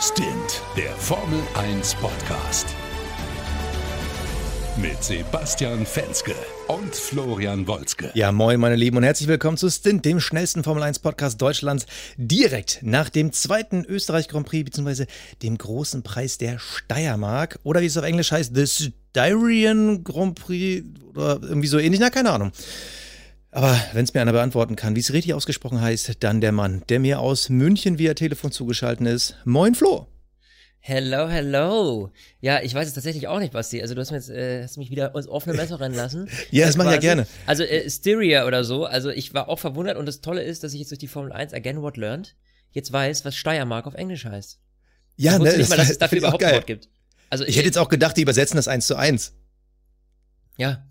Stint, der Formel 1 Podcast. Mit Sebastian Fenske und Florian Wolzke. Ja, moin, meine Lieben, und herzlich willkommen zu Stint, dem schnellsten Formel 1 Podcast Deutschlands. Direkt nach dem zweiten Österreich Grand Prix, beziehungsweise dem großen Preis der Steiermark. Oder wie es auf Englisch heißt, The Styrian Grand Prix. Oder irgendwie so ähnlich, na, keine Ahnung. Aber wenn es mir einer beantworten kann, wie es richtig ausgesprochen heißt, dann der Mann, der mir aus München via Telefon zugeschaltet ist. Moin, Flo. Hello, hello. Ja, ich weiß es tatsächlich auch nicht, Basti. Also du hast, mir jetzt, äh, hast mich wieder ins offene Messer rennen lassen. ja, das mache ich ja gerne. Also äh, Styria oder so. Also ich war auch verwundert und das Tolle ist, dass ich jetzt durch die Formel 1 Again What Learned jetzt weiß, was Steiermark auf Englisch heißt. Ja, ich ne, nicht mal, dass es dafür ich überhaupt ein. Wort gibt. Also Ich hätte jetzt auch gedacht, die übersetzen das eins zu eins. Ja.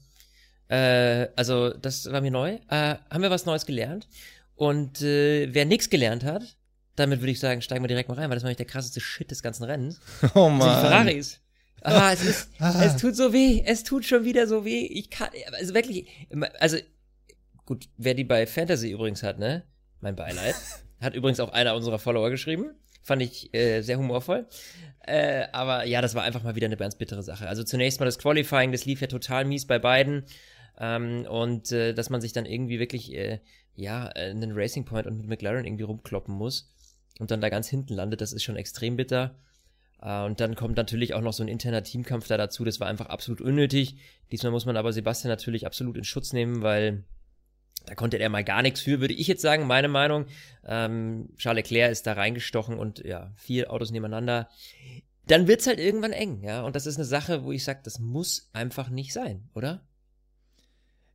Äh, also das war mir neu. Äh, haben wir was Neues gelernt? Und äh, wer nichts gelernt hat, damit würde ich sagen, steigen wir direkt mal rein, weil das war nämlich der krasseste Shit des ganzen Rennens. Oh sind die Mann. Ferraris. Ah, es, ist, Ah. es tut so weh. Es tut schon wieder so weh. Ich kann, also wirklich, also gut, wer die bei Fantasy übrigens hat, ne? Mein Beileid. Hat übrigens auch einer unserer Follower geschrieben. Fand ich äh, sehr humorvoll. Äh, aber ja, das war einfach mal wieder eine ganz bittere Sache. Also zunächst mal das Qualifying, das lief ja total mies bei beiden. Ähm, und äh, dass man sich dann irgendwie wirklich, äh, ja, äh, einen Racing Point und mit McLaren irgendwie rumkloppen muss und dann da ganz hinten landet, das ist schon extrem bitter. Äh, und dann kommt natürlich auch noch so ein interner Teamkampf da dazu. Das war einfach absolut unnötig. Diesmal muss man aber Sebastian natürlich absolut in Schutz nehmen, weil da konnte er mal gar nichts für, würde ich jetzt sagen, meine Meinung. Ähm, Charles Leclerc ist da reingestochen und ja, vier Autos nebeneinander. Dann wird's halt irgendwann eng, ja. Und das ist eine Sache, wo ich sage, das muss einfach nicht sein, oder?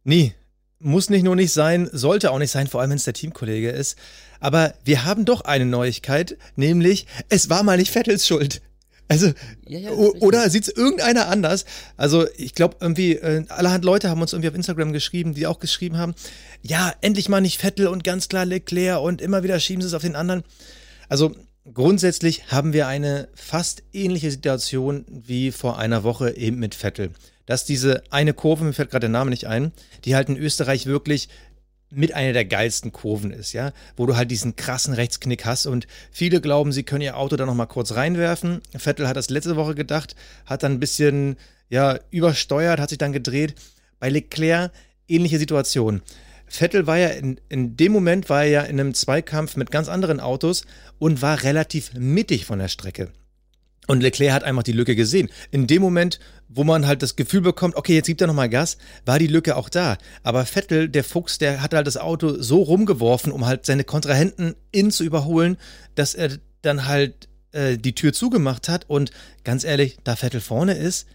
Nee, muss nicht nur nicht sein, sollte auch nicht sein, vor allem wenn es der Teamkollege ist. Aber wir haben doch eine Neuigkeit, nämlich es war mal nicht Vettels Schuld. Also, Ja, ja, oder sieht's irgendeiner anders? Also, ich glaube irgendwie, äh, allerhand Leute haben uns irgendwie auf Instagram geschrieben, die auch geschrieben haben, ja, endlich mal nicht Vettel und ganz klar Leclerc und immer wieder schieben sie es auf den anderen. Also, grundsätzlich haben wir eine fast ähnliche Situation wie vor einer Woche eben mit Vettel. Dass diese eine Kurve, mir fällt gerade der Name nicht ein, die halt in Österreich wirklich mit einer der geilsten Kurven ist, ja, wo du halt diesen krassen Rechtsknick hast und viele glauben, sie können ihr Auto da noch mal kurz reinwerfen. Vettel hat das letzte Woche gedacht, hat dann ein bisschen ja übersteuert, hat sich dann gedreht. Bei Leclerc ähnliche Situation. Vettel war ja in, in dem Moment war er ja in einem Zweikampf mit ganz anderen Autos und war relativ mittig von der Strecke. Und Leclerc hat einfach die Lücke gesehen. In dem Moment, wo man halt das Gefühl bekommt, okay, jetzt gibt er nochmal Gas, war die Lücke auch da. Aber Vettel, der Fuchs, der hat halt das Auto so rumgeworfen, um halt seine Kontrahenten in zu überholen, dass er dann halt äh, die Tür zugemacht hat. Und ganz ehrlich, da Vettel vorne ist,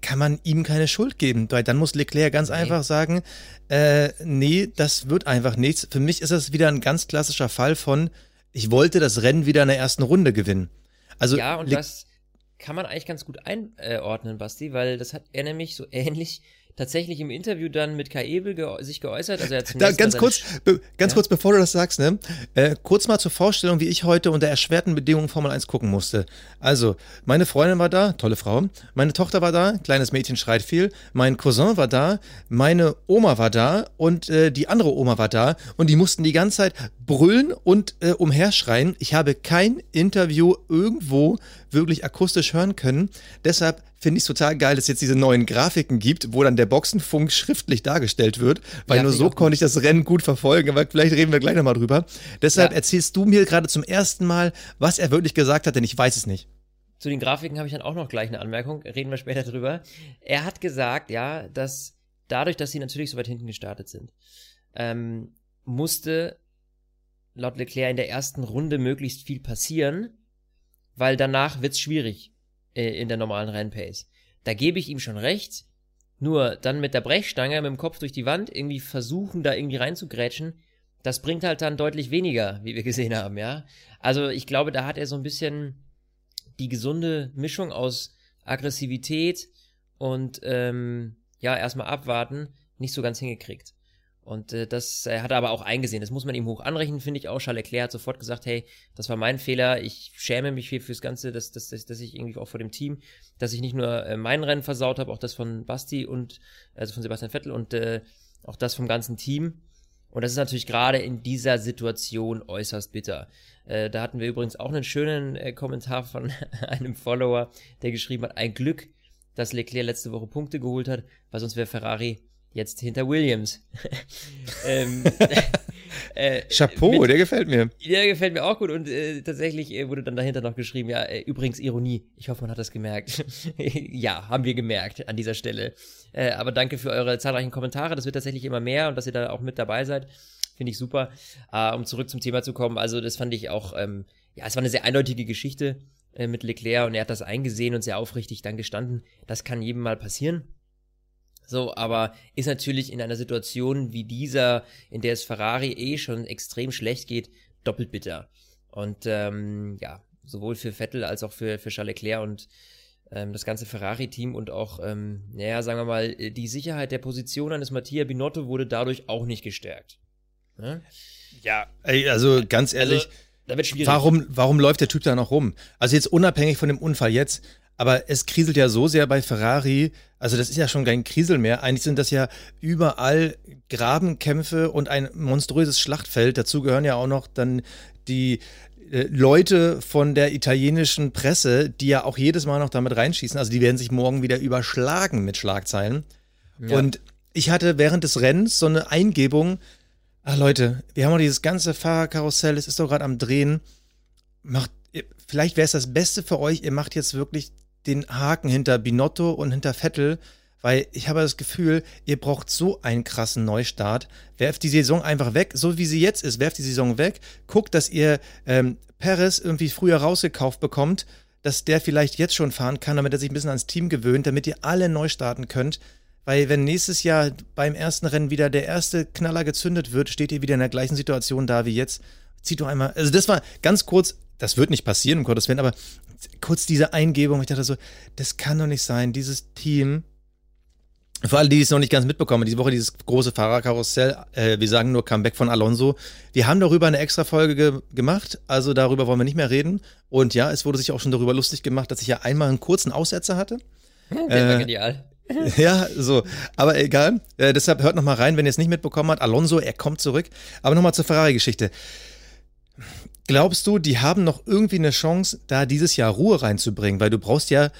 kann man ihm keine Schuld geben. Weil dann muss Leclerc ganz Nee. einfach sagen, äh, nee, das wird einfach nichts. Für mich ist das wieder ein ganz klassischer Fall von, ich wollte das Rennen wieder in der ersten Runde gewinnen. Also ja, und das kann man eigentlich ganz gut einordnen, Basti, weil das hat er nämlich so ähnlich tatsächlich im Interview dann mit Kai Ebel ge sich geäußert. Also er hat Da, ganz mal kurz, ganz Ja? kurz, bevor du das sagst, ne? Äh, kurz mal zur Vorstellung, wie ich heute unter erschwerten Bedingungen Formel 1 gucken musste. Also, meine Freundin war da, tolle Frau. Meine Tochter war da, kleines Mädchen schreit viel. Mein Cousin war da, meine Oma war da und äh, die andere Oma war da. Und die mussten die ganze Zeit brüllen und äh, umherschreien. Ich habe kein Interview irgendwo wirklich akustisch hören können. Deshalb finde ich es total geil, dass es jetzt diese neuen Grafiken gibt, wo dann der Boxenfunk schriftlich dargestellt wird, weil Ja, nur so konnte ich das Rennen gut verfolgen, aber vielleicht reden wir gleich nochmal drüber. Deshalb Ja. erzählst du mir gerade zum ersten Mal, was er wirklich gesagt hat, denn ich weiß es nicht. Zu den Grafiken habe ich dann auch noch gleich eine Anmerkung, reden wir später drüber. Er hat gesagt, ja, dass dadurch, dass sie natürlich so weit hinten gestartet sind, ähm, musste laut Leclerc in der ersten Runde möglichst viel passieren, weil danach wird's schwierig in der normalen Rennpace. Da gebe ich ihm schon recht, nur dann mit der Brechstange, mit dem Kopf durch die Wand, irgendwie versuchen, da irgendwie reinzugrätschen, das bringt halt dann deutlich weniger, wie wir gesehen haben, ja. Also ich glaube, da hat er so ein bisschen die gesunde Mischung aus Aggressivität und ähm, ja, erstmal abwarten, nicht so ganz hingekriegt. Und äh, das äh, hat er aber auch eingesehen. Das muss man ihm hoch anrechnen, finde ich auch. Charles Leclerc hat sofort gesagt, hey, das war mein Fehler. Ich schäme mich hier fürs Ganze, dass, dass, dass, dass ich irgendwie auch vor dem Team, dass ich nicht nur äh, mein Rennen versaut habe, auch das von Basti und also von Sebastian Vettel und äh, auch das vom ganzen Team. Und das ist natürlich gerade in dieser Situation äußerst bitter. Äh, da hatten wir übrigens auch einen schönen äh, Kommentar von einem Follower, der geschrieben hat, ein Glück, dass Leclerc letzte Woche Punkte geholt hat, weil sonst wäre Ferrari jetzt hinter Williams. ähm, äh, Chapeau, mit, der gefällt mir. Der gefällt mir auch gut und äh, tatsächlich äh, wurde dann dahinter noch geschrieben, ja, äh, übrigens Ironie, ich hoffe, man hat das gemerkt. ja, haben wir gemerkt an dieser Stelle. Äh, aber danke für eure zahlreichen Kommentare, das wird tatsächlich immer mehr und dass ihr da auch mit dabei seid, finde ich super. Um zurück zum Thema zu kommen, also das fand ich auch, ähm, ja, es war eine sehr eindeutige Geschichte mit Leclerc und er hat das eingesehen und sehr aufrichtig dann gestanden. Das kann jedem mal passieren. So, aber ist natürlich in einer Situation wie dieser, in der es Ferrari eh schon extrem schlecht geht, doppelt bitter. Und ähm, ja, sowohl für Vettel als auch für, für Charles Leclerc und ähm, das ganze Ferrari-Team und auch, ähm, naja, sagen wir mal, die Sicherheit der Position eines Mattia Binotto wurde dadurch auch nicht gestärkt. Ne? Ja, ey, also ganz ehrlich, also, Warum, warum läuft der Typ da noch rum? Also jetzt unabhängig von dem Unfall jetzt, aber es kriselt ja so sehr bei Ferrari, also das ist ja schon kein Krisel mehr. Eigentlich sind das ja überall Grabenkämpfe und ein monströses Schlachtfeld. Dazu gehören ja auch noch dann die äh, Leute von der italienischen Presse, die ja auch jedes Mal noch damit reinschießen. Also die werden sich morgen wieder überschlagen mit Schlagzeilen. Ja. Und ich hatte während des Rennens so eine Eingebung, ach Leute, wir haben doch dieses ganze Fahrerkarussell, es ist doch gerade am Drehen. Macht, vielleicht wäre es das Beste für euch, ihr macht jetzt wirklich den Haken hinter Binotto und hinter Vettel, weil ich habe das Gefühl, ihr braucht so einen krassen Neustart. Werft die Saison einfach weg, so wie sie jetzt ist, werft die Saison weg. Guckt, dass ihr ähm, Perez irgendwie früher rausgekauft bekommt, dass der vielleicht jetzt schon fahren kann, damit er sich ein bisschen ans Team gewöhnt, damit ihr alle neu starten könnt. Weil wenn nächstes Jahr beim ersten Rennen wieder der erste Knaller gezündet wird, steht ihr wieder in der gleichen Situation da wie jetzt. Zieht doch einmal, also das war ganz kurz, das wird nicht passieren, um Gottes Willen, aber kurz diese Eingebung, ich dachte so, das kann doch nicht sein, dieses Team, für alle, die es noch nicht ganz mitbekommen, diese Woche dieses große Fahrerkarussell, äh, wir sagen nur Comeback von Alonso. Wir haben darüber eine extra Folge ge gemacht, also darüber wollen wir nicht mehr reden. Und ja, es wurde sich auch schon darüber lustig gemacht, dass ich ja einmal einen kurzen Aussetzer hatte. Der war äh, genial. Ja, so. Aber egal. Äh, deshalb hört noch mal rein, wenn ihr es nicht mitbekommen habt. Alonso, er kommt zurück. Aber noch mal zur Ferrari-Geschichte. Glaubst du, die haben noch irgendwie eine Chance, da dieses Jahr Ruhe reinzubringen? Weil du brauchst ja,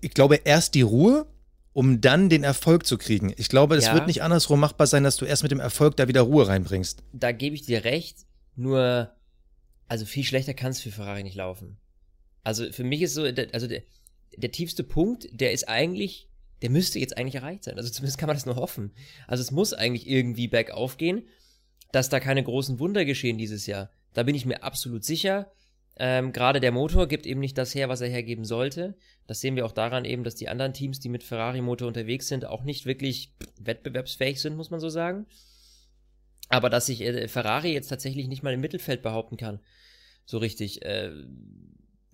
ich glaube, erst die Ruhe, um dann den Erfolg zu kriegen. Ich glaube, es ja. wird nicht andersrum machbar sein, dass du erst mit dem Erfolg da wieder Ruhe reinbringst. Da gebe ich dir recht, nur, also viel schlechter kann es für Ferrari nicht laufen. Also für mich ist so, also der, der tiefste Punkt, der ist eigentlich, der müsste jetzt eigentlich erreicht sein. Also zumindest kann man das nur hoffen. Also es muss eigentlich irgendwie bergauf gehen, dass da keine großen Wunder geschehen dieses Jahr. Da bin ich mir absolut sicher. Ähm, Gerade der Motor gibt eben nicht das her, was er hergeben sollte. Das sehen wir auch daran eben, dass die anderen Teams, die mit Ferrari-Motor unterwegs sind, auch nicht wirklich wettbewerbsfähig sind, muss man so sagen. Aber dass sich äh, Ferrari jetzt tatsächlich nicht mal im Mittelfeld behaupten kann, so richtig. Äh,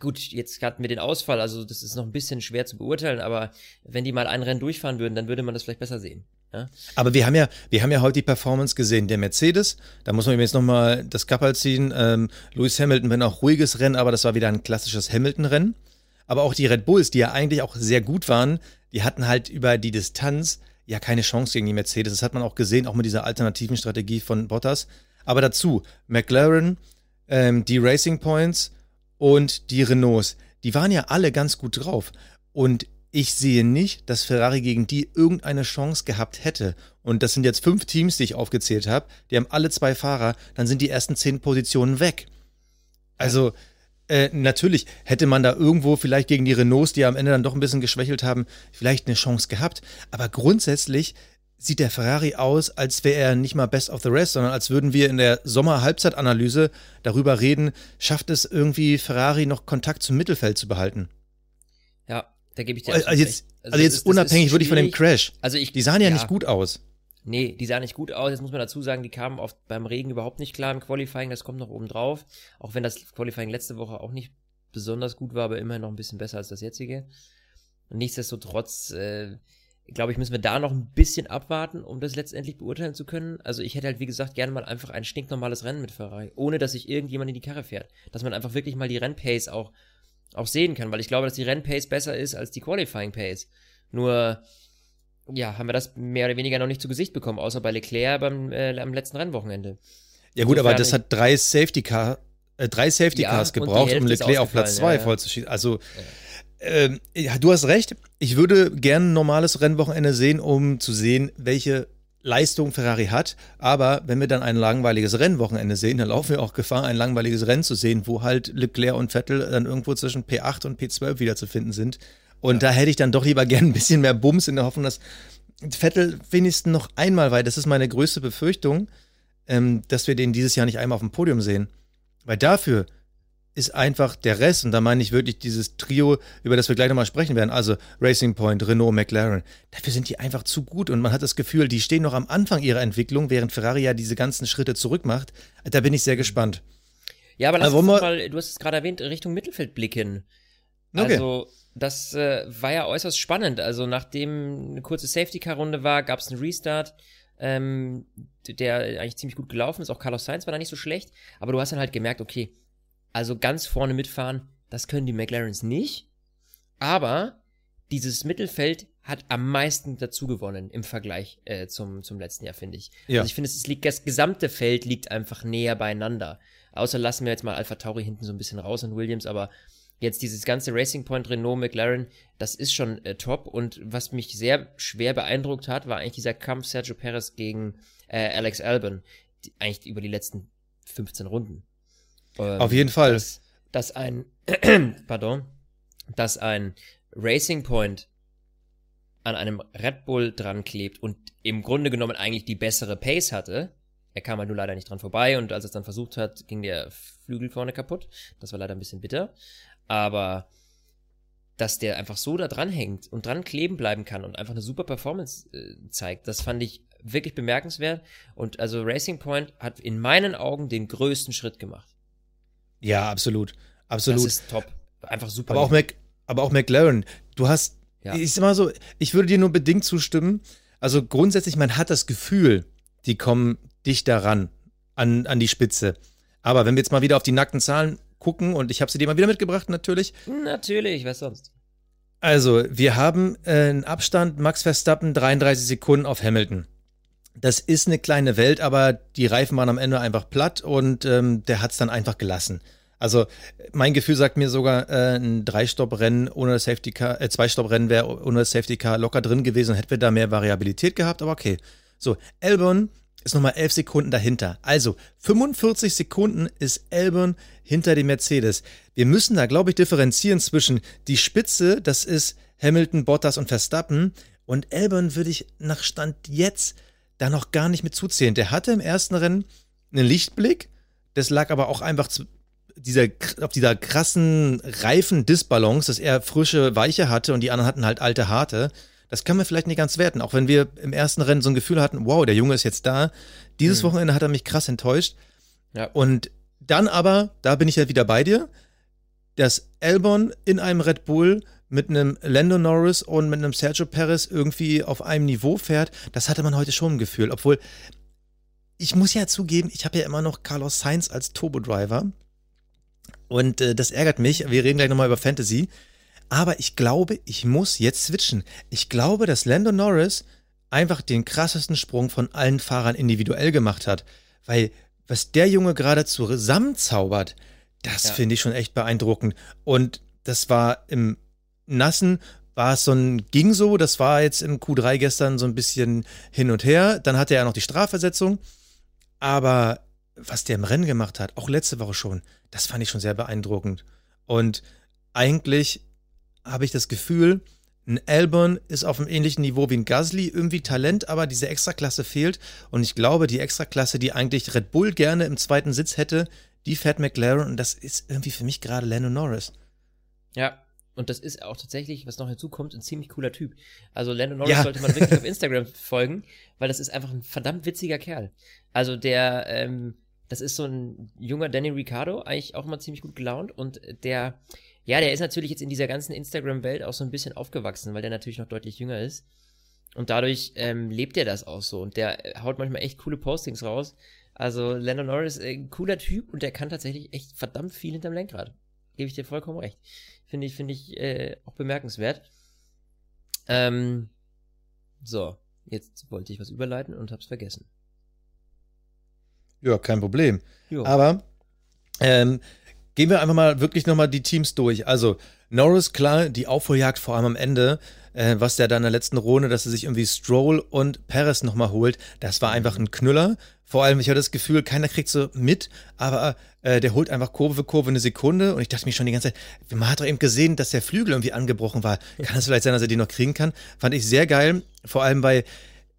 gut, jetzt hatten wir den Ausfall, also das ist noch ein bisschen schwer zu beurteilen, aber wenn die mal ein Rennen durchfahren würden, dann würde man das vielleicht besser sehen. Ja? Aber wir haben ja, wir haben ja heute die Performance gesehen. Der Mercedes, da muss man jetzt nochmal das Kappel ziehen. Ähm, Lewis Hamilton, wenn auch ruhiges Rennen, aber das war wieder ein klassisches Hamilton-Rennen. Aber auch die Red Bulls, die ja eigentlich auch sehr gut waren, die hatten halt über die Distanz ja keine Chance gegen die Mercedes. Das hat man auch gesehen, auch mit dieser alternativen Strategie von Bottas. Aber dazu, McLaren, ähm, die Racing Points und die Renaults, die waren ja alle ganz gut drauf. Und ich sehe nicht, dass Ferrari gegen die irgendeine Chance gehabt hätte. Und das sind jetzt fünf Teams, die ich aufgezählt habe. Die haben alle zwei Fahrer. Dann sind die ersten zehn Positionen weg. Also, äh, natürlich hätte man da irgendwo vielleicht gegen die Renaults, die am Ende dann doch ein bisschen geschwächelt haben, vielleicht eine Chance gehabt. Aber grundsätzlich sieht der Ferrari aus, als wäre er nicht mal Best of the Rest, sondern als würden wir in der Sommer-Halbzeitanalyse darüber reden, schafft es irgendwie Ferrari noch Kontakt zum Mittelfeld zu behalten. Da gebe ich dir also jetzt, also, also jetzt ist, unabhängig wirklich von dem Crash. Also ich, die sahen ja, ja, nicht gut aus. Nee, die sahen nicht gut aus. Jetzt muss man dazu sagen, die kamen oft beim Regen überhaupt nicht klar im Qualifying. Das kommt noch oben drauf. Auch wenn das Qualifying letzte Woche auch nicht besonders gut war, aber immerhin noch ein bisschen besser als das jetzige. Und nichtsdestotrotz, äh, glaube ich, müssen wir da noch ein bisschen abwarten, um das letztendlich beurteilen zu können. Also ich hätte halt, wie gesagt, gerne mal einfach ein stinknormales Rennen mit Ferrari, ohne dass sich irgendjemand in die Karre fährt. Dass man einfach wirklich mal die Rennpace auch auch sehen kann, weil ich glaube, dass die Rennpace besser ist als die Qualifying Pace. Nur, ja, haben wir das mehr oder weniger noch nicht zu Gesicht bekommen, außer bei Leclerc beim, äh, am letzten Rennwochenende. Ja gut, aber das hat drei Safety Car, äh, drei Safety Cars ja, gebraucht, um Leclerc auf Platz zwei ja, ja. vollzuschießen. Also ähm, ja, du hast recht. Ich würde gerne ein normales Rennwochenende sehen, um zu sehen, welche Leistung Ferrari hat. Aber wenn wir dann ein langweiliges Rennwochenende sehen, dann laufen wir auch Gefahr, ein langweiliges Rennen zu sehen, wo halt Leclerc und Vettel dann irgendwo zwischen P8 und P12 wieder zu finden sind. Und ja. da hätte ich dann doch lieber gern ein bisschen mehr Bums in der Hoffnung, dass Vettel wenigstens noch einmal, weil das ist meine größte Befürchtung, ähm, dass wir den dieses Jahr nicht einmal auf dem Podium sehen. Weil dafür ist einfach der Rest, und da meine ich wirklich dieses Trio, über das wir gleich nochmal sprechen werden, also Racing Point, Renault, McLaren, dafür sind die einfach zu gut und man hat das Gefühl, die stehen noch am Anfang ihrer Entwicklung, während Ferrari ja diese ganzen Schritte zurück macht. Da bin ich sehr gespannt. Ja, aber lass also, uns mal, du hast es gerade erwähnt, Richtung Mittelfeld blicken. Okay. Also, das äh, war ja äußerst spannend. Also, nachdem eine kurze Safety-Car-Runde war, gab es einen Restart ähm, der eigentlich ziemlich gut gelaufen ist. Auch Carlos Sainz war da nicht so schlecht. Aber du hast dann halt gemerkt, okay, also ganz vorne mitfahren, das können die McLarens nicht. Aber dieses Mittelfeld hat am meisten dazu gewonnen im Vergleich äh, zum, zum letzten Jahr, finde ich. Ja. Also ich finde, es liegt, das gesamte Feld liegt einfach näher beieinander. Außer lassen wir jetzt mal Alpha Tauri hinten so ein bisschen raus und Williams, aber jetzt dieses ganze Racing Point, Renault, McLaren, das ist schon äh, top. Und was mich sehr schwer beeindruckt hat, war eigentlich dieser Kampf Sergio Perez gegen äh, Alex Albon. Die, eigentlich über die letzten 15 Runden. Ähm, Auf jeden Fall. Dass, dass ein, pardon, dass ein Racing Point an einem Red Bull dran klebt und im Grunde genommen eigentlich die bessere Pace hatte. Er kam halt nur leider nicht dran vorbei und als er es dann versucht hat, ging der Flügel vorne kaputt. Das war leider ein bisschen bitter. Aber dass der einfach so da dran hängt und dran kleben bleiben kann und einfach eine super Performance äh, zeigt, das fand ich wirklich bemerkenswert. Und also Racing Point hat in meinen Augen den größten Schritt gemacht. Ja, absolut. Absolut. Das ist top. Einfach super. Aber auch, Mac, aber auch McLaren, du hast, ja. ist immer so, ich würde dir nur bedingt zustimmen. Also grundsätzlich, man hat das Gefühl, die kommen dichter ran an, an die Spitze. Aber wenn wir jetzt mal wieder auf die nackten Zahlen gucken, und ich habe sie dir mal wieder mitgebracht, natürlich. Natürlich, was sonst? Also, wir haben äh, einen Abstand Max Verstappen 33 Sekunden auf Hamilton. Das ist eine kleine Welt, aber die Reifen waren am Ende einfach platt und ähm, der hat es dann einfach gelassen. Also mein Gefühl sagt mir sogar, äh, ein Drei-Stopp-Rennen ohne das Safety Car, äh, Zwei-Stopp-Rennen wäre ohne das Safety Car locker drin gewesen, hätten wir da mehr Variabilität gehabt, aber okay. So, Elbon ist nochmal 11 Sekunden dahinter. Also 45 Sekunden ist Elbon hinter dem Mercedes. Wir müssen da, glaube ich, differenzieren zwischen die Spitze, das ist Hamilton, Bottas und Verstappen. Und Elbon würde ich nach Stand jetzt da noch gar nicht mit zuzählen. Der hatte im ersten Rennen einen Lichtblick. Das lag aber auch einfach zu dieser, auf dieser krassen Reifen-Disbalance, dass er frische Weiche hatte und die anderen hatten halt alte harte. Das kann man vielleicht nicht ganz werten, auch wenn wir im ersten Rennen so ein Gefühl hatten, wow, der Junge ist jetzt da. Dieses mhm. Wochenende hat er mich krass enttäuscht. Ja. Und dann aber, da bin ich ja wieder bei dir, dass Albon in einem Red Bull mit einem Lando Norris und mit einem Sergio Perez irgendwie auf einem Niveau fährt, das hatte man heute schon ein Gefühl. Obwohl, ich muss ja zugeben, ich habe ja immer noch Carlos Sainz als Turbo-Driver. Und äh, das ärgert mich. Wir reden gleich nochmal über Fantasy. Aber ich glaube, ich muss jetzt switchen. Ich glaube, dass Lando Norris einfach den krassesten Sprung von allen Fahrern individuell gemacht hat. Weil was der Junge gerade zusammenzaubert, das ja. finde ich schon echt beeindruckend. Und das war im Nassen, war es so ein, ging so, das war jetzt im Q3 gestern so ein bisschen hin und her. Dann hatte er noch die Strafversetzung. Aber was der im Rennen gemacht hat, auch letzte Woche schon, das fand ich schon sehr beeindruckend. Und eigentlich habe ich das Gefühl, ein Albon ist auf einem ähnlichen Niveau wie ein Gasly, irgendwie Talent, aber diese Extraklasse fehlt. Und ich glaube, die Extraklasse, die eigentlich Red Bull gerne im zweiten Sitz hätte, die fährt McLaren und das ist irgendwie für mich gerade Lando Norris. Ja, und das ist auch tatsächlich, was noch hinzukommt, ein ziemlich cooler Typ. Also Lando Norris ja. sollte man wirklich auf Instagram folgen, weil das ist einfach ein verdammt witziger Kerl. Also der, ähm, das ist so ein junger Danny Ricciardo, eigentlich auch mal ziemlich gut gelaunt und der ja, der ist natürlich jetzt in dieser ganzen Instagram-Welt auch so ein bisschen aufgewachsen, weil der natürlich noch deutlich jünger ist. Und dadurch ähm, lebt er das auch so. Und der äh, haut manchmal echt coole Postings raus. Also Lando Norris, äh, ein cooler Typ und der kann tatsächlich echt verdammt viel hinterm Lenkrad. Gebe ich dir vollkommen recht. Finde ich, finde ich äh, auch bemerkenswert. Ähm, So, jetzt wollte ich was überleiten und hab's vergessen. Ja, kein Problem. Jo. Aber ähm, gehen wir einfach mal wirklich nochmal die Teams durch. Also Norris, klar, die Aufholjagd vor allem am Ende, äh, was der da in der letzten Runde, dass er sich irgendwie Stroll und Perez nochmal holt, das war einfach ein Knüller. Vor allem, ich hatte das Gefühl, keiner kriegt so mit, aber äh, der holt einfach Kurve für Kurve eine Sekunde und ich dachte mir schon die ganze Zeit, man hat doch eben gesehen, dass der Flügel irgendwie angebrochen war. Kann es vielleicht sein, dass er den noch kriegen kann? Fand ich sehr geil, vor allem bei,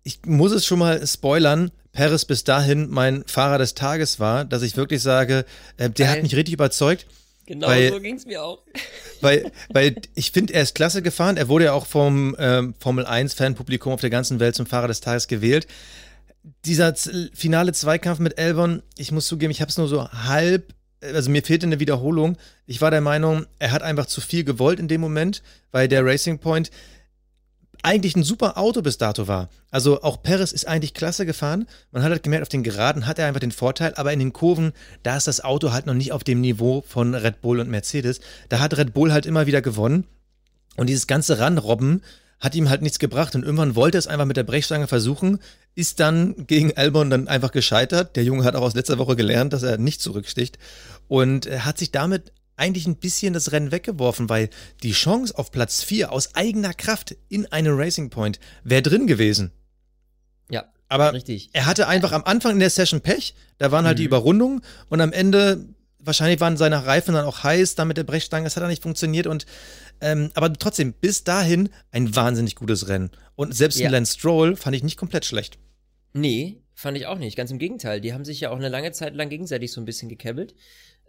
ich muss es schon mal spoilern, Perez bis dahin mein Fahrer des Tages war, dass ich wirklich sage, äh, der Geil. hat mich richtig überzeugt. Genau Weil- so ging's mir auch. Weil, weil ich finde, er ist klasse gefahren. Er wurde ja auch vom ähm, Formel 1 Fanpublikum auf der ganzen Welt zum Fahrer des Tages gewählt. Dieser finale Zweikampf mit Elbon, ich muss zugeben, ich habe es nur so halb, also mir fehlte eine Wiederholung. Ich war der Meinung, er hat einfach zu viel gewollt in dem Moment, weil der Racing Point eigentlich ein super Auto bis dato war. Also auch Perez ist eigentlich klasse gefahren. Man hat halt gemerkt, auf den Geraden hat er einfach den Vorteil, aber in den Kurven, da ist das Auto halt noch nicht auf dem Niveau von Red Bull und Mercedes. Da hat Red Bull halt immer wieder gewonnen. Und dieses ganze Ranrobben hat ihm halt nichts gebracht. Und irgendwann wollte er es einfach mit der Brechstange versuchen, ist dann gegen Albon dann einfach gescheitert. Der Junge hat auch aus letzter Woche gelernt, dass er nicht zurücksticht. Und hat sich damit eigentlich ein bisschen das Rennen weggeworfen, weil die Chance auf Platz 4 aus eigener Kraft in einem Racing Point wäre drin gewesen. Ja, Aber richtig. er hatte einfach am Anfang in der Session Pech, da waren halt die Mhm. Überrundungen und am Ende, wahrscheinlich waren seine Reifen dann auch heiß, dann mit der Brechstange, das hat dann nicht funktioniert und ähm, aber trotzdem, bis dahin ein wahnsinnig gutes Rennen. Und selbst Ja. Lance Stroll fand ich nicht komplett schlecht. Nee, fand ich auch nicht. Ganz im Gegenteil. Die haben sich ja auch eine lange Zeit lang gegenseitig so ein bisschen gekebbelt.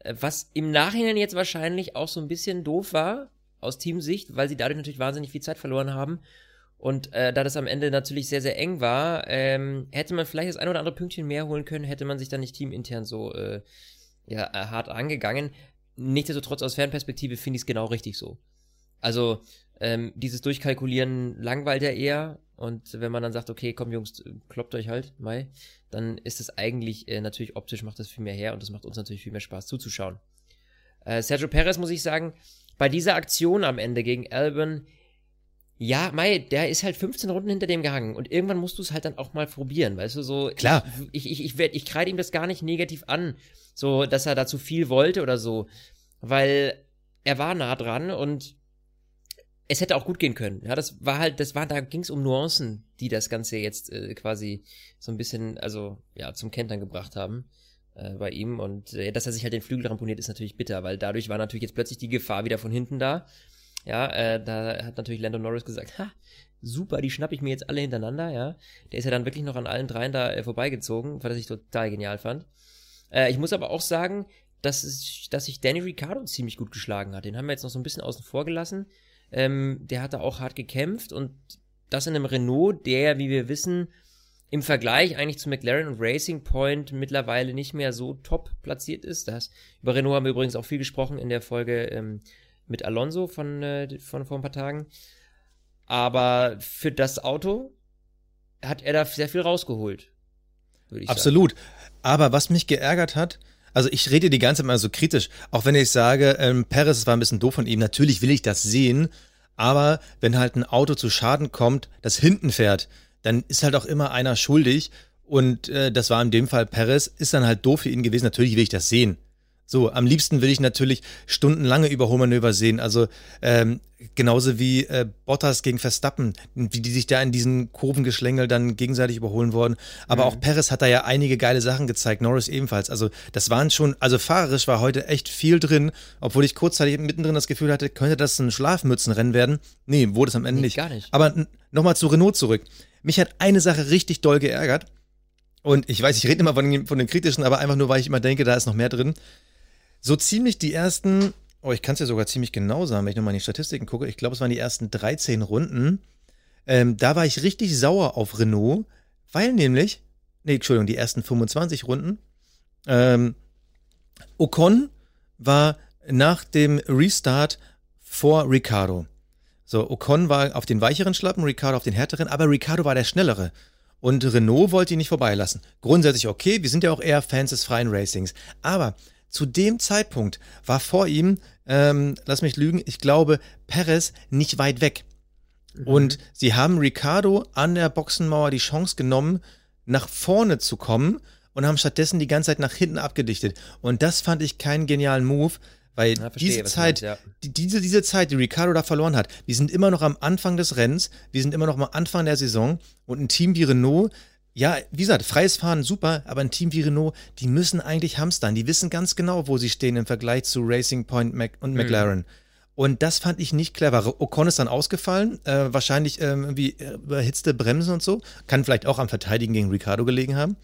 Äh, Was im Nachhinein jetzt wahrscheinlich auch so ein bisschen doof war, aus Teamsicht, weil sie dadurch natürlich wahnsinnig viel Zeit verloren haben. Und äh, da das am Ende natürlich sehr, sehr eng war, ähm, hätte man vielleicht das ein oder andere Pünktchen mehr holen können, hätte man sich dann nicht teamintern so äh, ja, äh, hart angegangen. Nichtsdestotrotz aus Fernperspektive finde ich es genau richtig so. Also ähm, dieses Durchkalkulieren langweilt ja eher. Und wenn man dann sagt, okay, komm Jungs, kloppt euch halt, Mai, dann ist es eigentlich äh, natürlich optisch macht das viel mehr her und das macht uns natürlich viel mehr Spaß zuzuschauen. Äh, Sergio Perez muss ich sagen, bei dieser Aktion am Ende gegen Albon, ja, Mai, der ist halt 15 Runden hinter dem gehangen und irgendwann musst du es halt dann auch mal probieren, weißt du, so. Klar. Ich, ich, ich, werd, ich kreide ihm das gar nicht negativ an, so, dass er da zu viel wollte oder so, weil er war nah dran und es hätte auch gut gehen können. Ja, das war halt, das war, da ging es um Nuancen, die das Ganze jetzt äh, quasi so ein bisschen, also ja, zum Kentern gebracht haben äh, bei ihm. Und äh, dass er sich halt den Flügel ramponiert, ist natürlich bitter, weil dadurch war natürlich jetzt plötzlich die Gefahr wieder von hinten da. Ja, äh, da hat natürlich Lando Norris gesagt, ha, super, die schnapp ich mir jetzt alle hintereinander, ja. Der ist ja dann wirklich noch an allen dreien da äh, vorbeigezogen, was ich total genial fand. Äh, ich muss aber auch sagen, dass, es, dass sich Danny Ricciardo ziemlich gut geschlagen hat. Den haben wir jetzt noch so ein bisschen außen vor gelassen. Ähm, der hat da auch hart gekämpft und das in einem Renault, der, wie wir wissen, im Vergleich eigentlich zu McLaren und Racing Point mittlerweile nicht mehr so top platziert ist. Das, über Renault haben wir übrigens auch viel gesprochen in der Folge ähm, mit Alonso von, äh, von vor ein paar Tagen. Aber für das Auto hat er da sehr viel rausgeholt. Ich sagen. Absolut. Aber was mich geärgert hat, also ich rede die ganze Zeit mal so kritisch, auch wenn ich sage, ähm, Perez war ein bisschen doof von ihm, natürlich will ich das sehen, aber wenn halt ein Auto zu Schaden kommt, das hinten fährt, dann ist halt auch immer einer schuldig. Und äh, das war in dem Fall Perez, ist dann halt doof für ihn gewesen, natürlich will ich das sehen. So, am liebsten will ich natürlich stundenlange Überholmanöver sehen. Also ähm, genauso wie äh, Bottas gegen Verstappen, wie die sich da in diesen Kurvengeschlängel dann gegenseitig überholen wurden. Aber Mhm. auch Perez hat da ja einige geile Sachen gezeigt, Norris ebenfalls. Also das waren schon, also fahrerisch war heute echt viel drin, obwohl ich kurzzeitig mittendrin das Gefühl hatte, könnte das ein Schlafmützenrennen werden. Nee, wurde es am Ende Nee, nicht. gar nicht. Aber nochmal zu Renault zurück. Mich hat eine Sache richtig doll geärgert. Und ich weiß, ich rede immer von den, von den kritischen, aber einfach nur, weil ich immer denke, da ist noch mehr drin. So ziemlich die ersten, oh, ich kann es ja sogar ziemlich genau sagen, wenn ich nochmal in die Statistiken gucke. Ich glaube, es waren die ersten 13 Runden. Ähm, da war ich richtig sauer auf Renault, weil nämlich, nee, Entschuldigung, die ersten 25 Runden, ähm, Ocon war nach dem Restart vor Ricardo. So, Ocon war auf den weicheren Schlappen, Ricardo auf den härteren, aber Ricardo war der schnellere. Und Renault wollte ihn nicht vorbeilassen. Grundsätzlich okay, wir sind ja auch eher Fans des freien Racings. Aber zu dem Zeitpunkt war vor ihm, ähm, lass mich lügen, ich glaube, Perez nicht weit weg. Mhm. Und sie haben Ricardo an der Boxenmauer die Chance genommen, nach vorne zu kommen und haben stattdessen die ganze Zeit nach hinten abgedichtet. Und das fand ich keinen genialen Move, weil ja, verstehe, diese Zeit, meinst, ja. die, diese, diese Zeit, die Ricardo da verloren hat, wir sind immer noch am Anfang des Rennens, wir sind immer noch am Anfang der Saison und ein Team wie Renault, ja, wie gesagt, freies Fahren super, aber ein Team wie Renault, die müssen eigentlich hamstern. Die wissen ganz genau, wo sie stehen im Vergleich zu Racing Point Mac und mhm. McLaren. Und das fand ich nicht clever. Ocon ist dann ausgefallen, äh, wahrscheinlich ähm, irgendwie äh, überhitzte Bremsen und so. Kann vielleicht auch am Verteidigen gegen Ricardo gelegen haben.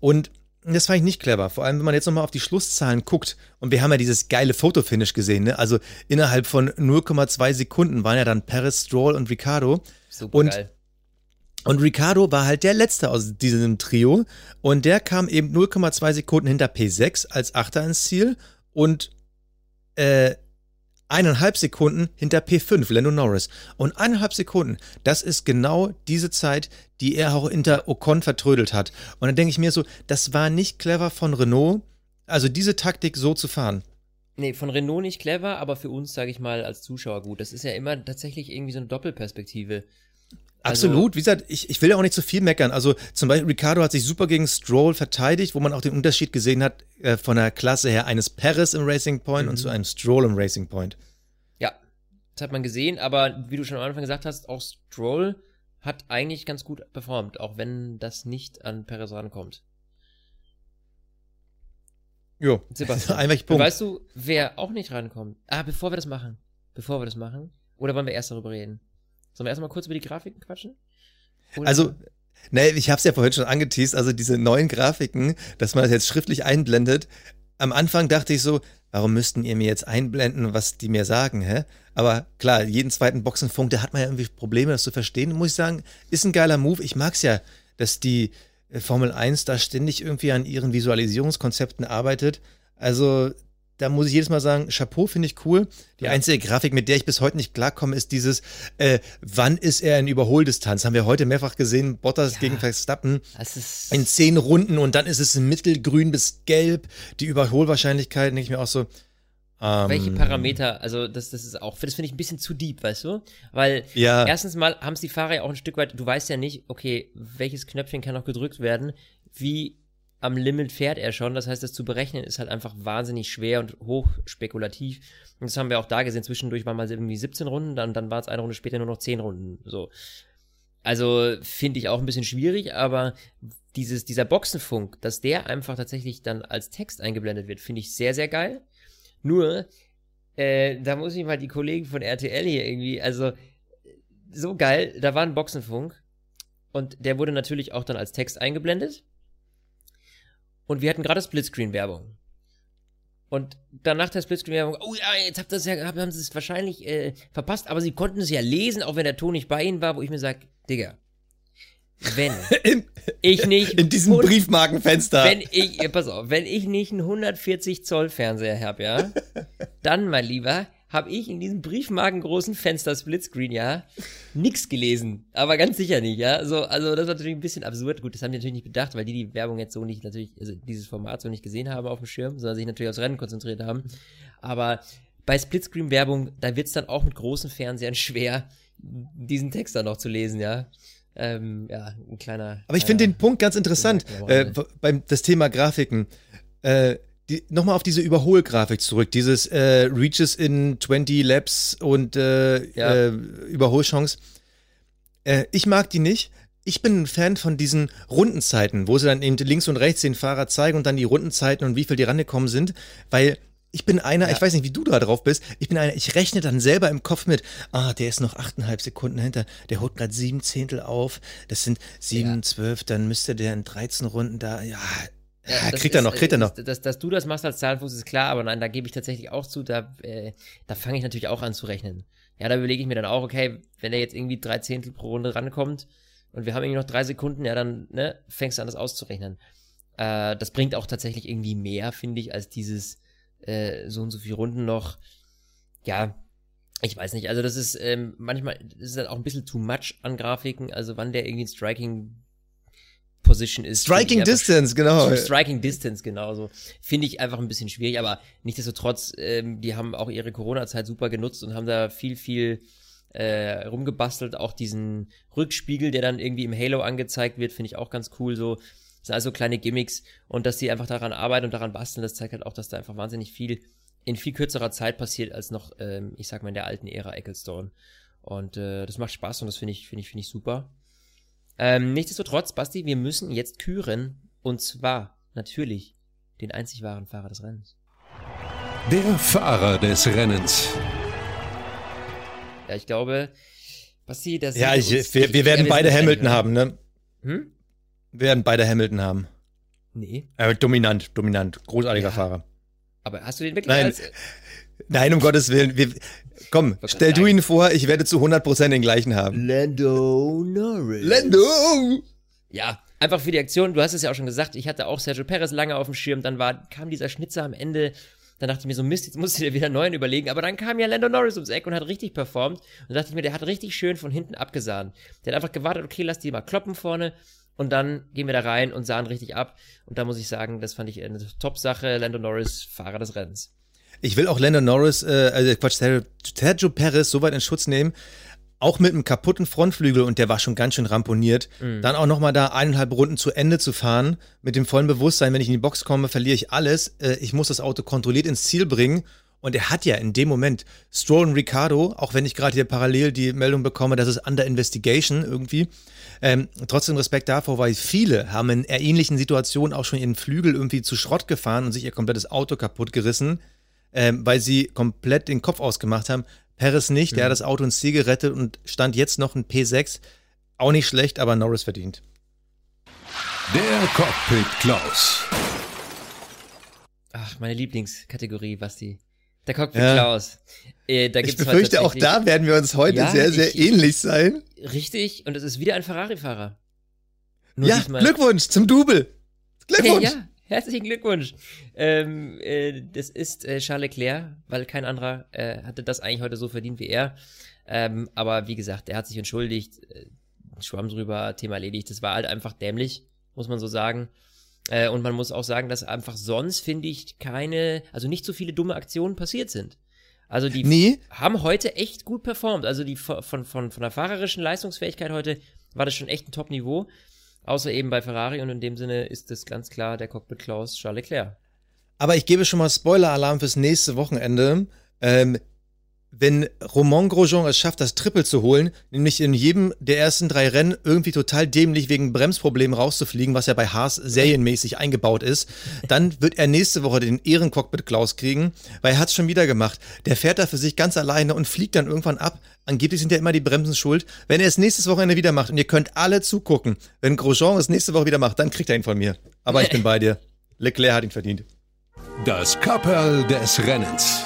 Und das fand ich nicht clever. Vor allem, wenn man jetzt nochmal auf die Schlusszahlen guckt. Und wir haben ja dieses geile Fotofinish gesehen. Ne? Also innerhalb von 0,2 Sekunden waren ja dann Perez, Stroll und Ricardo. Super und, geil. Und Ricardo war halt der Letzte aus diesem Trio. Und der kam eben 0,2 Sekunden hinter P6 als Achter ins Ziel. Und äh, eineinhalb Sekunden hinter P5, Lando Norris. Und eineinhalb Sekunden, das ist genau diese Zeit, die er auch hinter Ocon vertrödelt hat. Und dann denke ich mir so, das war nicht clever von Renault, also diese Taktik so zu fahren. Nee, von Renault nicht clever, aber für uns, sage ich mal, als Zuschauer gut. Das ist ja immer tatsächlich irgendwie so eine Doppelperspektive. Also, Absolut. Wie gesagt, ich, ich will ja auch nicht zu viel meckern. Also zum Beispiel Ricardo hat sich super gegen Stroll verteidigt, wo man auch den Unterschied gesehen hat äh, von der Klasse her eines Paris im Racing Point mhm. und zu einem Stroll im Racing Point. Ja, das hat man gesehen, aber wie du schon am Anfang gesagt hast, auch Stroll hat eigentlich ganz gut performt, auch wenn das nicht an Perez rankommt. Jo, Sebastian, einfach Punkt. Weißt du, wer auch nicht rankommt? Ah, bevor wir das machen, bevor wir das machen, oder wollen wir erst darüber reden? Sollen wir erstmal kurz über die Grafiken quatschen? Oder also, ne, ich habe es ja vorhin schon angeteased, also diese neuen Grafiken, dass man das jetzt schriftlich einblendet. Am Anfang dachte ich so, warum müssten ihr mir jetzt einblenden, was die mir sagen, hä? Aber klar, jeden zweiten Boxenfunk, da hat man ja irgendwie Probleme, das zu verstehen. Muss ich sagen, ist ein geiler Move. Ich mag's ja, dass die äh, Formel 1 da ständig irgendwie an ihren Visualisierungskonzepten arbeitet. Also da muss ich jedes Mal sagen, Chapeau finde ich cool. Die ja. einzige Grafik, mit der ich bis heute nicht klarkomme, ist dieses, äh, wann ist er in Überholdistanz? Haben wir heute mehrfach gesehen, Bottas ja, gegen Verstappen in zehn Runden und dann ist es mittelgrün bis gelb. Die Überholwahrscheinlichkeit, denke ich mir auch so, ähm, Welche Parameter, also das, das ist auch, das finde ich ein bisschen zu deep, weißt du? Weil ja. erstens mal haben es die Fahrer ja auch ein Stück weit, du weißt ja nicht, okay, welches Knöpfchen kann noch gedrückt werden, wie am Limit fährt er schon. Das heißt, das zu berechnen ist halt einfach wahnsinnig schwer und hoch spekulativ. Und das haben wir auch da gesehen. Zwischendurch waren mal irgendwie 17 Runden, dann, dann war es eine Runde später nur noch 10 Runden. So. Also finde ich auch ein bisschen schwierig, aber dieses, dieser Boxenfunk, dass der einfach tatsächlich dann als Text eingeblendet wird, finde ich sehr, sehr geil. Nur, äh, da muss ich mal die Kollegen von RTL hier irgendwie, also so geil, da war ein Boxenfunk und der wurde natürlich auch dann als Text eingeblendet und wir hatten gerade Splitscreen-Werbung. Und danach der Splitscreen-Werbung, oh ja, jetzt habt ihr es ja, haben sie es wahrscheinlich äh, verpasst, aber sie konnten es ja lesen, auch wenn der Ton nicht bei ihnen war, wo ich mir sage, Digga, wenn in, ich nicht in diesem Briefmarkenfenster, wenn ich, pass auf, wenn ich nicht einen 140 Zoll Fernseher habe, ja, dann mein Lieber, habe ich in diesem briefmarkengroßen Fenster Splitscreen, ja, nix gelesen. Aber ganz sicher nicht, ja. So, also das war natürlich ein bisschen absurd. Gut, das haben die natürlich nicht bedacht, weil die die Werbung jetzt so nicht, natürlich, also dieses Format so nicht gesehen haben auf dem Schirm, sondern sich natürlich aufs Rennen konzentriert haben. Aber bei Splitscreen-Werbung, da wird's dann auch mit großen Fernsehern schwer, diesen Text dann noch zu lesen, ja. Ähm, ja, ein kleiner. Aber ich finde den Punkt ganz interessant, äh, beim das Thema Grafiken. Äh, die, nochmal auf diese Überholgrafik zurück, dieses äh, Reaches in 20 Laps und äh, ja. äh, Überholchance. Äh, ich mag die nicht. Ich bin ein Fan von diesen Rundenzeiten, wo sie dann eben links und rechts den Fahrer zeigen und dann die Rundenzeiten und wie viel die rangekommen sind, weil ich bin einer, ja. ich weiß nicht, wie du da drauf bist, ich bin einer, ich rechne dann selber im Kopf mit, ah, der ist noch achteinhalb Sekunden hinter, der holt gerade sieben Zehntel auf, das sind sieben, ja. zwölf, dann müsste der in 13 Runden da, ja, ja, kriegt er noch, kriegt er noch. Dass, dass, dass, du das machst als Zahlenfuß ist klar, aber nein, da gebe ich tatsächlich auch zu, da, äh, da fange ich natürlich auch an zu rechnen. Ja, da überlege ich mir dann auch, okay, wenn er jetzt irgendwie drei Zehntel pro Runde rankommt und wir haben irgendwie noch drei Sekunden, ja, dann ne, fängst du an, das auszurechnen. Äh, das bringt auch tatsächlich irgendwie mehr, finde ich, als dieses äh, so und so viele Runden noch. Ja, ich weiß nicht, also das ist ähm, manchmal, das ist halt auch ein bisschen too much an Grafiken, also wann der irgendwie ein Striking Position ist. Striking Distance, genau. Striking Distance, genau so. Finde ich einfach ein bisschen schwierig, aber nichtsdestotrotz, ähm, die haben auch ihre Corona-Zeit super genutzt und haben da viel, viel äh, rumgebastelt. Auch diesen Rückspiegel, der dann irgendwie im Halo angezeigt wird, finde ich auch ganz cool. So, das sind also kleine Gimmicks und dass die einfach daran arbeiten und daran basteln, das zeigt halt auch, dass da einfach wahnsinnig viel in viel kürzerer Zeit passiert als noch, ähm, ich sag mal, in der alten Ära Ecclestone. Und äh, das macht Spaß und das finde ich, finde ich, finde ich super. Ähm, nichtsdestotrotz, Basti, wir müssen jetzt küren. Und zwar natürlich den einzig wahren Fahrer des Rennens. Der Fahrer des Rennens. Ja, ich glaube, Basti, das Ja, ich, wir, wir werden beide Hamilton haben, ne? Hm? Wir werden beide Hamilton haben. Nee. Äh, dominant, dominant. Großartiger Ja. Fahrer. Aber hast du den wirklich Nein. als. Nein, um Gottes Willen. Wir, komm, Wollte stell du ihn vor, ich werde zu 100% den gleichen haben. Lando Norris. Lando! Ja, einfach für die Aktion. Du hast es ja auch schon gesagt. Ich hatte auch Sergio Perez lange auf dem Schirm. Dann war, kam dieser Schnitzer am Ende. Dann dachte ich mir so, Mist, jetzt musst du dir wieder einen neuen überlegen. Aber dann kam ja Lando Norris ums Eck und hat richtig performt. Und da dachte ich mir, der hat richtig schön von hinten abgesahnt. Der hat einfach gewartet, okay, lass die mal kloppen vorne. Und dann gehen wir da rein und sahen richtig ab. Und da muss ich sagen, das fand ich eine Top-Sache. Lando Norris, Fahrer des Rennens. Ich will auch Lando Norris, äh, also Quatsch, Sergio, Sergio Perez so weit in Schutz nehmen. Auch mit einem kaputten Frontflügel und der war schon ganz schön ramponiert. Dann auch nochmal da eineinhalb Runden zu Ende zu fahren, mit dem vollen Bewusstsein, wenn ich in die Box komme, verliere ich alles. Äh, ich muss das Auto kontrolliert ins Ziel bringen. Und er hat ja in dem Moment Stroll und Ricardo, auch wenn ich gerade hier parallel die Meldung bekomme, dass es under investigation irgendwie. Ähm, trotzdem Respekt davor, weil viele haben in ähnlichen Situationen auch schon ihren Flügel irgendwie zu Schrott gefahren und sich ihr komplettes Auto kaputt gerissen, ähm, weil sie komplett den Kopf ausgemacht haben. Perez nicht, der hat das Auto ins Ziel gerettet und stand jetzt noch ein P6. Auch nicht schlecht, aber Norris verdient. Der Cockpit Klaus. Ach, meine Lieblingskategorie, Basti. Der Cockpit Ja. Klaus. Äh, da Ich gibt's heute befürchte, auch da werden wir uns heute Ja, sehr, sehr ich- ähnlich sein. Richtig, und es ist wieder ein Ferrari-Fahrer. Ja, Glückwunsch zum Double. Glückwunsch. Hey, ja, herzlichen Glückwunsch. Ähm, äh, das ist äh, Charles Leclerc, weil kein anderer äh, hatte das eigentlich heute so verdient wie er. Ähm, aber wie gesagt, er hat sich entschuldigt, äh, Schwamm drüber, Thema erledigt. Das war halt einfach dämlich, muss man so sagen. Äh, und man muss auch sagen, dass einfach sonst, finde ich, keine, also nicht so viele dumme Aktionen passiert sind. Also die Nee, haben heute echt gut performt. Also die von, von, von der fahrerischen Leistungsfähigkeit heute war das schon echt ein Top-Niveau. Außer eben bei Ferrari und in dem Sinne ist es ganz klar der Cockpit Klaus Charles Leclerc. aber ich gebe schon mal Spoiler-Alarm fürs nächste Wochenende. Ähm, wenn Romain Grosjean es schafft, das Triple zu holen, nämlich in jedem der ersten drei Rennen irgendwie total dämlich wegen Bremsproblemen rauszufliegen, was ja bei Haas serienmäßig eingebaut ist, dann wird er nächste Woche den Ehrencockpit Klaus kriegen, weil er hat es schon wieder gemacht. Der fährt da für sich ganz alleine und fliegt dann irgendwann ab. Angeblich sind ja immer die Bremsen schuld. Wenn er es nächstes Wochenende wieder macht und ihr könnt alle zugucken, wenn Grosjean es nächste Woche wieder macht, dann kriegt er ihn von mir. Aber ich bin bei dir. Leclerc hat ihn verdient. Das Kapperl des Rennens.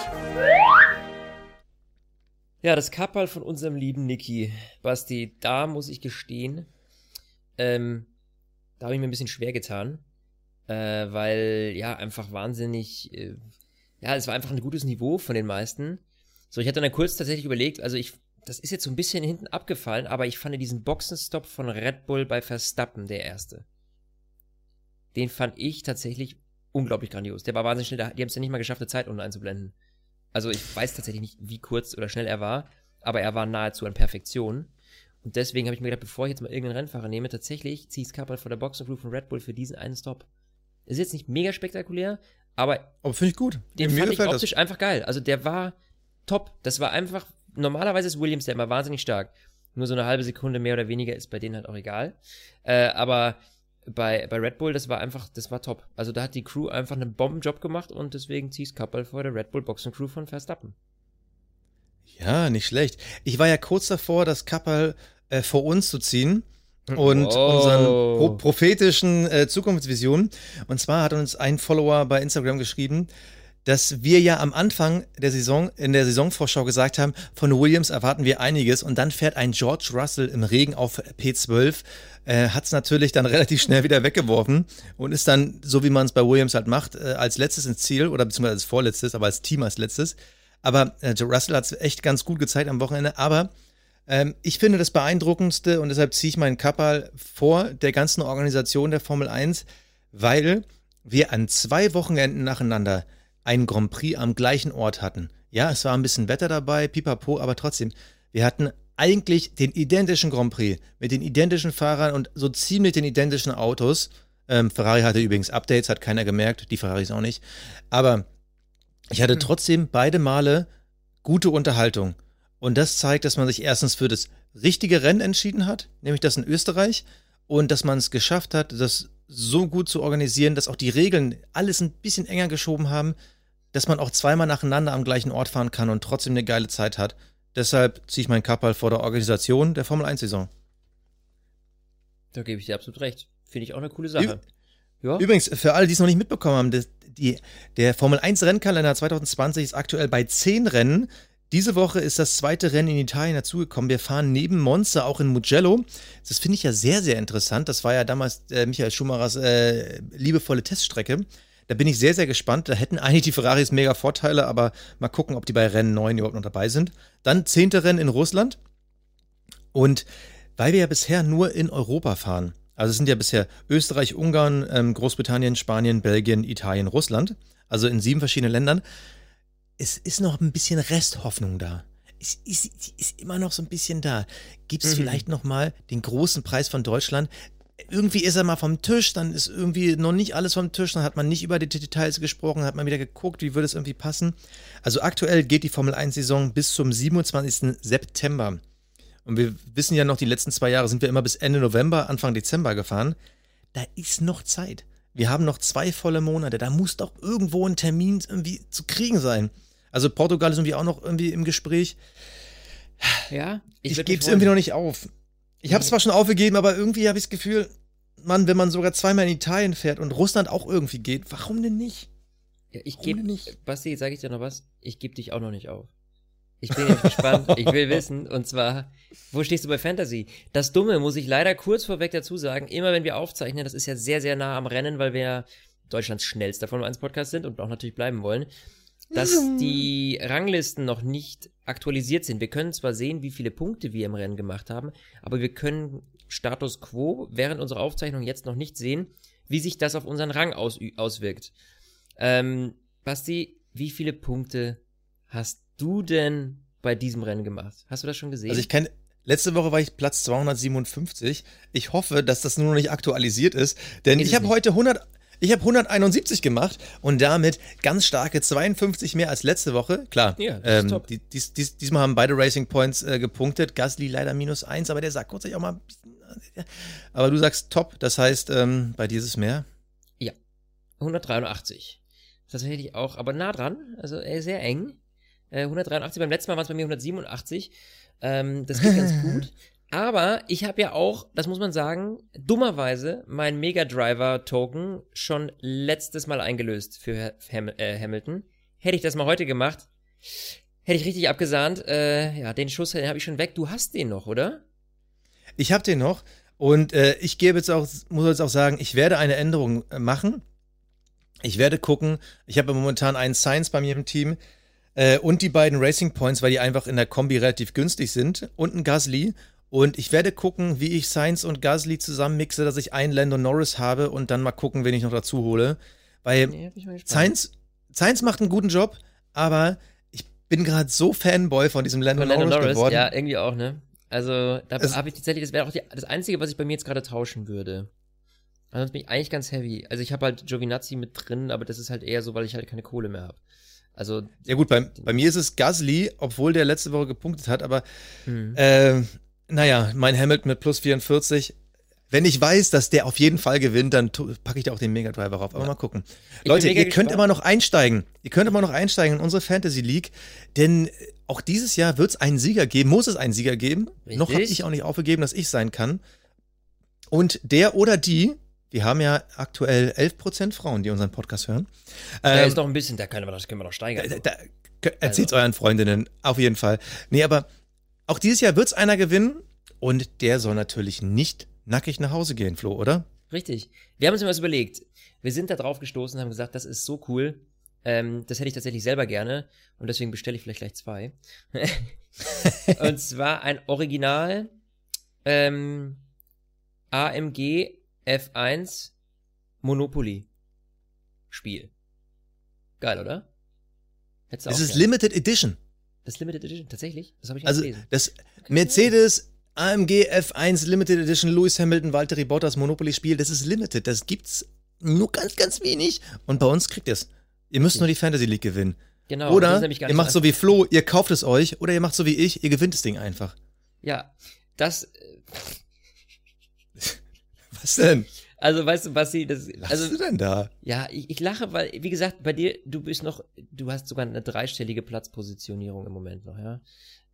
Ja, das Kapperl von unserem lieben Niki. Basti, da muss ich gestehen, ähm, da habe ich mir ein bisschen schwer getan, äh, weil ja einfach wahnsinnig, äh, ja, es war einfach ein gutes Niveau von den meisten. So, ich hatte dann kurz tatsächlich überlegt, also ich, das ist jetzt so ein bisschen hinten abgefallen, aber ich fand diesen Boxenstopp von Red Bull bei Verstappen der erste. Den fand ich tatsächlich unglaublich grandios. Der war wahnsinnig schnell, die haben es ja nicht mal geschafft, eine Zeit unten einzublenden. Also ich weiß tatsächlich nicht, wie kurz oder schnell er war, aber er war nahezu an Perfektion. Und deswegen habe ich mir gedacht, bevor ich jetzt mal irgendeinen Rennfahrer nehme, tatsächlich ziehe ich es Kappel vor der Boxencrew von Red Bull für diesen einen Stop. Ist jetzt nicht mega spektakulär, aber Aber finde ich gut. den Mir fand ich gefällt das. optisch einfach geil. Also der war top. Das war einfach, normalerweise ist Williams ja immer wahnsinnig stark. Nur so eine halbe Sekunde mehr oder weniger ist bei denen halt auch egal. Äh, aber bei, bei Red Bull, das war einfach, das war top. Also da hat die Crew einfach einen Bombenjob gemacht und deswegen ziehst Kappel vor der Red Bull Boxen Crew von Verstappen. Ja, nicht schlecht. Ich war ja kurz davor, das Kapperl äh, vor uns zu ziehen und Wow. unseren pro prophetischen äh, Zukunftsvisionen. Und zwar hat uns ein Follower bei Instagram geschrieben, dass wir ja am Anfang der Saison, in der Saisonvorschau gesagt haben, von Williams erwarten wir einiges und dann fährt ein George Russell im Regen auf P12, äh, hat es natürlich dann relativ schnell wieder weggeworfen und ist dann, so wie man es bei Williams halt macht, äh, als letztes ins Ziel oder beziehungsweise als vorletztes, aber als Team als letztes. Aber äh, Russell hat es echt ganz gut gezeigt am Wochenende, aber ähm, ich finde das beeindruckendste und deshalb ziehe ich meinen Kappal vor der ganzen Organisation der Formel 1, weil wir an zwei Wochenenden nacheinander einen Grand Prix am gleichen Ort hatten. Ja, es war ein bisschen Wetter dabei, pipapo, aber trotzdem. Wir hatten eigentlich den identischen Grand Prix mit den identischen Fahrern und so ziemlich den identischen Autos. Ähm, Ferrari hatte übrigens Updates, hat keiner gemerkt, die Ferraris auch nicht. Aber ich hatte trotzdem beide Male gute Unterhaltung. Und das zeigt, dass man sich erstens für das richtige Rennen entschieden hat, nämlich das in Österreich, und dass man es geschafft hat, das so gut zu organisieren, dass auch die Regeln alles ein bisschen enger geschoben haben, dass man auch zweimal nacheinander am gleichen Ort fahren kann und trotzdem eine geile Zeit hat. Deshalb ziehe ich meinen Kappal vor der Organisation der Formel 1-Saison. Da gebe ich dir absolut recht. Finde ich auch eine coole Sache. Ja. Übrigens, für alle, die es noch nicht mitbekommen haben, das, die, der Formel 1 Rennkalender 2020 ist aktuell bei zehn Rennen. Diese Woche ist das zweite Rennen in Italien dazugekommen. Wir fahren neben Monza auch in Mugello. Das finde ich ja sehr, sehr interessant. Das war ja damals äh, Michael Schumachers äh, liebevolle Teststrecke. Da bin ich sehr, sehr gespannt. Da hätten eigentlich die Ferraris mega Vorteile, aber mal gucken, ob die bei Rennen 9 überhaupt noch dabei sind. Dann zehnte Rennen in Russland. Und weil wir ja bisher nur in Europa fahren, also es sind ja bisher Österreich, Ungarn, ähm, Großbritannien, Spanien, Belgien, Italien, Russland, also in sieben verschiedenen Ländern, es ist noch ein bisschen Resthoffnung da. Es ist, ist immer noch so ein bisschen da. Gibt es mhm. vielleicht noch mal den großen Preis von Deutschland? Irgendwie ist er mal vom Tisch, dann ist irgendwie noch nicht alles vom Tisch, dann hat man nicht über die Details gesprochen, hat man wieder geguckt, wie würde es irgendwie passen. Also aktuell geht die Formel 1-Saison bis zum 27. September. Und wir wissen ja noch, die letzten zwei Jahre sind wir immer bis Ende November, Anfang Dezember gefahren. Da ist noch Zeit. Wir haben noch zwei volle Monate. Da muss doch irgendwo ein Termin irgendwie zu kriegen sein. Also Portugal ist irgendwie auch noch irgendwie im Gespräch. Ja, ich, ich gebe es irgendwie noch nicht auf. Ich habe es zwar schon aufgegeben, aber irgendwie habe ich das Gefühl, Mann, wenn man sogar zweimal in Italien fährt und Russland auch irgendwie geht, warum denn nicht? Ja, ich gebe nicht. Basti, sage ich dir noch was? Ich gebe dich auch noch nicht auf. Ich bin jetzt gespannt. Ich will wissen, und zwar, wo stehst du bei Fantasy? Das Dumme muss ich leider kurz vorweg dazu sagen, immer wenn wir aufzeichnen, das ist ja sehr, sehr nah am Rennen, weil wir Deutschlands schnellster Formel 1 Podcast sind und auch natürlich bleiben wollen dass die Ranglisten noch nicht aktualisiert sind. Wir können zwar sehen, wie viele Punkte wir im Rennen gemacht haben, aber wir können Status quo während unserer Aufzeichnung jetzt noch nicht sehen, wie sich das auf unseren Rang aus, auswirkt. Ähm, Basti, wie viele Punkte hast du denn bei diesem Rennen gemacht? Hast du das schon gesehen? Also ich kann, Letzte Woche war ich Platz 257. Ich hoffe, dass das nur noch nicht aktualisiert ist, denn ist ich habe heute 100, ich habe 171 gemacht und damit ganz starke 52 mehr als letzte Woche. Klar, ja, ähm, top. Die, dies, dies, diesmal haben beide Racing Points äh, gepunktet. Gasly leider minus 1, aber der sagt kurz auch mal. Aber du sagst top, das heißt, ähm, bei dir ist es mehr? Ja, 183. Tatsächlich auch, aber nah dran, also äh, sehr eng. Äh, 183, beim letzten Mal waren es bei mir 187. Ähm, das geht ganz gut. Aber ich habe ja auch, das muss man sagen, dummerweise mein Mega Driver Token schon letztes Mal eingelöst für Ham äh, Hamilton. Hätte ich das mal heute gemacht, hätte ich richtig abgesahnt. Äh, ja, den Schuss habe ich schon weg. Du hast den noch, oder? Ich habe den noch und äh, ich gebe jetzt auch, muss jetzt auch sagen, ich werde eine Änderung äh, machen. Ich werde gucken. Ich habe momentan einen Science bei mir im Team äh, und die beiden Racing Points, weil die einfach in der Kombi relativ günstig sind und ein Gasly. Und ich werde gucken, wie ich Sainz und Gasly zusammenmixe, dass ich einen Lando Norris habe und dann mal gucken, wen ich noch dazu hole. Weil nee, Sainz, Sainz macht einen guten Job, aber ich bin gerade so Fanboy von diesem Lando, von Lando Norris, Norris geworden. Ja, irgendwie auch, ne? Also, da habe ich tatsächlich, das wäre auch die, das Einzige, was ich bei mir jetzt gerade tauschen würde. Ansonsten bin ich eigentlich ganz heavy. Also ich habe halt Giovinazzi mit drin, aber das ist halt eher so, weil ich halt keine Kohle mehr habe. Also. Ja gut, bei, bei mir ist es Gasly, obwohl der letzte Woche gepunktet hat, aber hm. äh, naja, mein Hamilton mit plus 44. Wenn ich weiß, dass der auf jeden Fall gewinnt, dann packe ich da auch den Mega Driver rauf. Aber ja. mal gucken. Ich Leute, ihr gespannt. könnt immer noch einsteigen. Ihr könnt immer noch einsteigen in unsere Fantasy League, denn auch dieses Jahr wird es einen Sieger geben, muss es einen Sieger geben. Richtig? Noch habe ich auch nicht aufgegeben, dass ich sein kann. Und der oder die, die haben ja aktuell 11% Frauen, die unseren Podcast hören. Da ähm, ist noch ein bisschen, da können wir, das können wir noch steigern. Da, da, erzählt's also. euren Freundinnen, auf jeden Fall. Nee, aber auch dieses Jahr wird es einer gewinnen und der soll natürlich nicht nackig nach Hause gehen, Flo, oder? Richtig. Wir haben uns immer was überlegt. Wir sind da drauf gestoßen und haben gesagt, das ist so cool. Ähm, das hätte ich tatsächlich selber gerne und deswegen bestelle ich vielleicht gleich zwei. und zwar ein Original ähm, AMG F1 Monopoly Spiel. Geil, oder? Es ist Limited Edition. Das Limited Edition, tatsächlich? Das habe ich Also gelesen. das Mercedes AMG F1 Limited Edition Lewis Hamilton Valtteri Bottas Monopoly Spiel, das ist limited, das gibt's nur ganz ganz wenig und bei uns kriegt ihr es. Ihr müsst nur die Fantasy League gewinnen. Genau, das oder ist ihr macht so wie Flo, ihr kauft es euch oder ihr macht so wie ich, ihr gewinnt das Ding einfach. Ja, das, Was denn? also weißt du, Basti, das, Was also, du denn da? ja, ich, ich lache, weil, wie gesagt, bei dir, du bist noch, du hast sogar eine dreistellige Platzpositionierung im Moment noch, ja.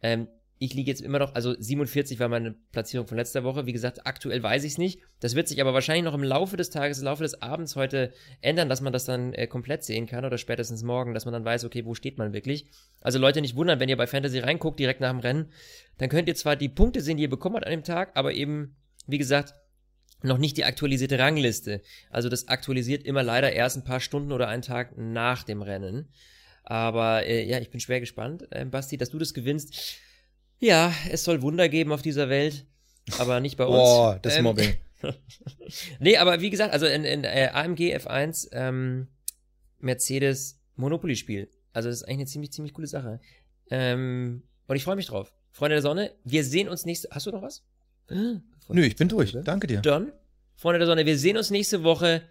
Ähm, ich liege jetzt immer noch, also 47 war meine Platzierung von letzter Woche. Wie gesagt, aktuell weiß ich es nicht. Das wird sich aber wahrscheinlich noch im Laufe des Tages, im Laufe des Abends heute ändern, dass man das dann äh, komplett sehen kann oder spätestens morgen, dass man dann weiß, okay, wo steht man wirklich. Also Leute, nicht wundern, wenn ihr bei Fantasy reinguckt, direkt nach dem Rennen, dann könnt ihr zwar die Punkte sehen, die ihr bekommen habt an dem Tag, aber eben, wie gesagt, noch nicht die aktualisierte Rangliste. Also das aktualisiert immer leider erst ein paar Stunden oder einen Tag nach dem Rennen. Aber äh, ja, ich bin schwer gespannt, äh, Basti, dass du das gewinnst. Ja, es soll Wunder geben auf dieser Welt, aber nicht bei uns. Boah, das Ähm, Mobbing. nee, aber wie gesagt, also in, in äh, AMG F1 ähm, Mercedes Monopoly-Spiel. Also das ist eigentlich eine ziemlich, ziemlich coole Sache. Ähm, und ich freue mich drauf. Freunde der Sonne, wir sehen uns nächste. Hast du noch was? Nö, ich bin durch. Danke dir. Dann, Freunde der Sonne, wir sehen uns nächste Woche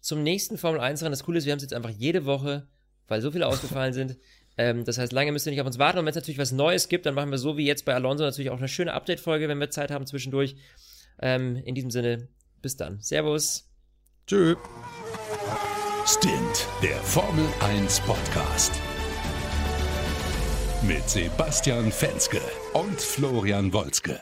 zum nächsten Formel 1 Rennen. Das Coole ist, wir haben es jetzt einfach jede Woche, weil so viele ausgefallen sind. Ähm, das heißt, lange müsst ihr nicht auf uns warten. Und wenn es natürlich was Neues gibt, dann machen wir so wie jetzt bei Alonso natürlich auch eine schöne Update-Folge, wenn wir Zeit haben zwischendurch. Ähm, in diesem Sinne, bis dann. Servus. Tschö. Stint, der Formel 1 Podcast. Mit Sebastian Fenske und Florian Wolzke.